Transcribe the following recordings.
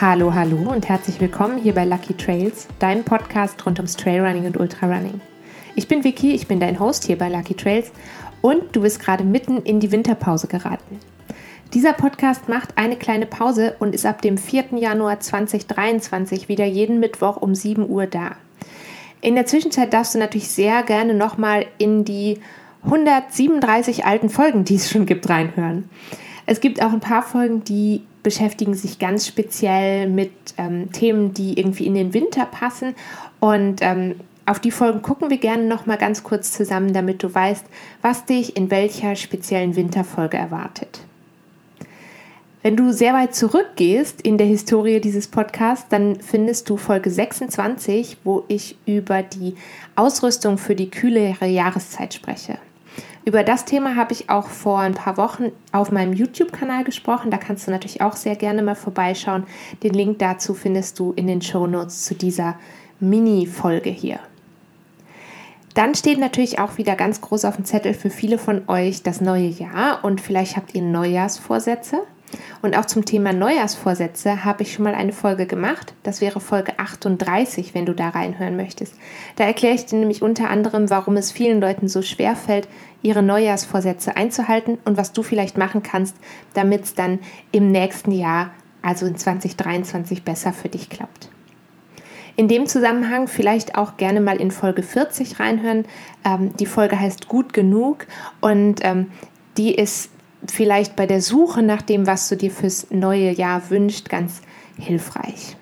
Hallo, hallo und herzlich willkommen hier bei Lucky Trails, deinem Podcast rund ums Trailrunning und Ultrarunning. Ich bin Vicky, ich bin dein Host hier bei Lucky Trails und du bist gerade mitten in die Winterpause geraten. Dieser Podcast macht eine kleine Pause und ist ab dem 4. Januar 2023 wieder jeden Mittwoch um 7 Uhr da. In der Zwischenzeit darfst du natürlich sehr gerne nochmal in die 137 alten Folgen, die es schon gibt, reinhören. Es gibt auch ein paar Folgen, die beschäftigen sich ganz speziell mit ähm, Themen, die irgendwie in den Winter passen. Und ähm, auf die Folgen gucken wir gerne noch mal ganz kurz zusammen, damit du weißt, was dich in welcher speziellen Winterfolge erwartet. Wenn du sehr weit zurückgehst in der Historie dieses Podcasts, dann findest du Folge 26, wo ich über die Ausrüstung für die kühlere Jahreszeit spreche. Über das Thema habe ich auch vor ein paar Wochen auf meinem YouTube-Kanal gesprochen. Da kannst du natürlich auch sehr gerne mal vorbeischauen. Den Link dazu findest du in den Show Notes zu dieser Mini-Folge hier. Dann steht natürlich auch wieder ganz groß auf dem Zettel für viele von euch das neue Jahr und vielleicht habt ihr Neujahrsvorsätze. Und auch zum Thema Neujahrsvorsätze habe ich schon mal eine Folge gemacht. Das wäre Folge 38, wenn du da reinhören möchtest. Da erkläre ich dir nämlich unter anderem, warum es vielen Leuten so schwer fällt, ihre Neujahrsvorsätze einzuhalten und was du vielleicht machen kannst, damit es dann im nächsten Jahr, also in 2023, besser für dich klappt. In dem Zusammenhang vielleicht auch gerne mal in Folge 40 reinhören. Ähm, die Folge heißt Gut genug und ähm, die ist vielleicht bei der Suche nach dem, was du dir fürs neue Jahr wünschst, ganz hilfreich.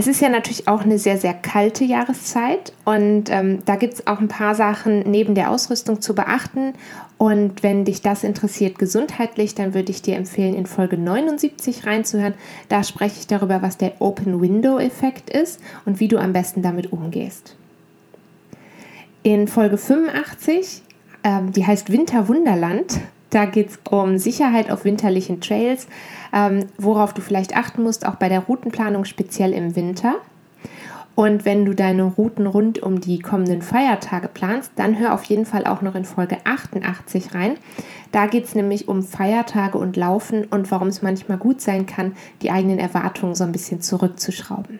Es ist ja natürlich auch eine sehr, sehr kalte Jahreszeit und ähm, da gibt es auch ein paar Sachen neben der Ausrüstung zu beachten. Und wenn dich das interessiert gesundheitlich, dann würde ich dir empfehlen, in Folge 79 reinzuhören. Da spreche ich darüber, was der Open Window Effekt ist und wie du am besten damit umgehst. In Folge 85 ähm, die heißt Winterwunderland. Da geht es um Sicherheit auf winterlichen Trails, ähm, worauf du vielleicht achten musst, auch bei der Routenplanung, speziell im Winter. Und wenn du deine Routen rund um die kommenden Feiertage planst, dann hör auf jeden Fall auch noch in Folge 88 rein. Da geht es nämlich um Feiertage und Laufen und warum es manchmal gut sein kann, die eigenen Erwartungen so ein bisschen zurückzuschrauben.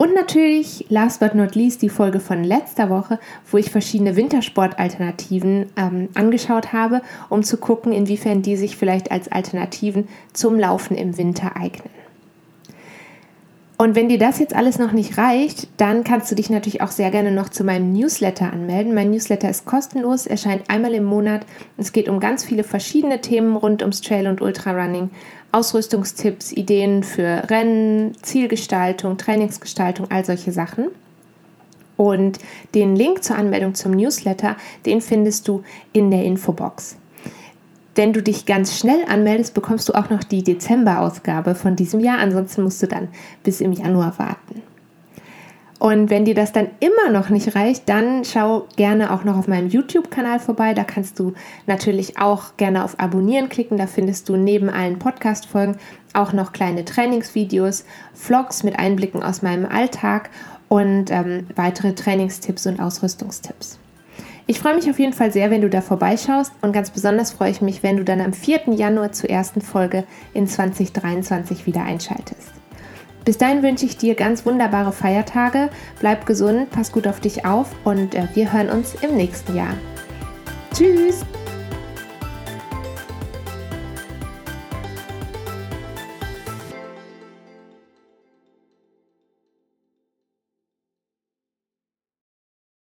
Und natürlich, last but not least, die Folge von letzter Woche, wo ich verschiedene Wintersportalternativen ähm, angeschaut habe, um zu gucken, inwiefern die sich vielleicht als Alternativen zum Laufen im Winter eignen. Und wenn dir das jetzt alles noch nicht reicht, dann kannst du dich natürlich auch sehr gerne noch zu meinem Newsletter anmelden. Mein Newsletter ist kostenlos, erscheint einmal im Monat. Es geht um ganz viele verschiedene Themen rund ums Trail und Ultrarunning. Ausrüstungstipps, Ideen für Rennen, Zielgestaltung, Trainingsgestaltung, all solche Sachen. Und den Link zur Anmeldung zum Newsletter, den findest du in der Infobox. Wenn du dich ganz schnell anmeldest, bekommst du auch noch die Dezember-Ausgabe von diesem Jahr. Ansonsten musst du dann bis im Januar warten. Und wenn dir das dann immer noch nicht reicht, dann schau gerne auch noch auf meinem YouTube-Kanal vorbei. Da kannst du natürlich auch gerne auf Abonnieren klicken. Da findest du neben allen Podcast-Folgen auch noch kleine Trainingsvideos, Vlogs mit Einblicken aus meinem Alltag und ähm, weitere Trainingstipps und Ausrüstungstipps. Ich freue mich auf jeden Fall sehr, wenn du da vorbeischaust und ganz besonders freue ich mich, wenn du dann am 4. Januar zur ersten Folge in 2023 wieder einschaltest. Bis dahin wünsche ich dir ganz wunderbare Feiertage, bleib gesund, pass gut auf dich auf und äh, wir hören uns im nächsten Jahr. Tschüss!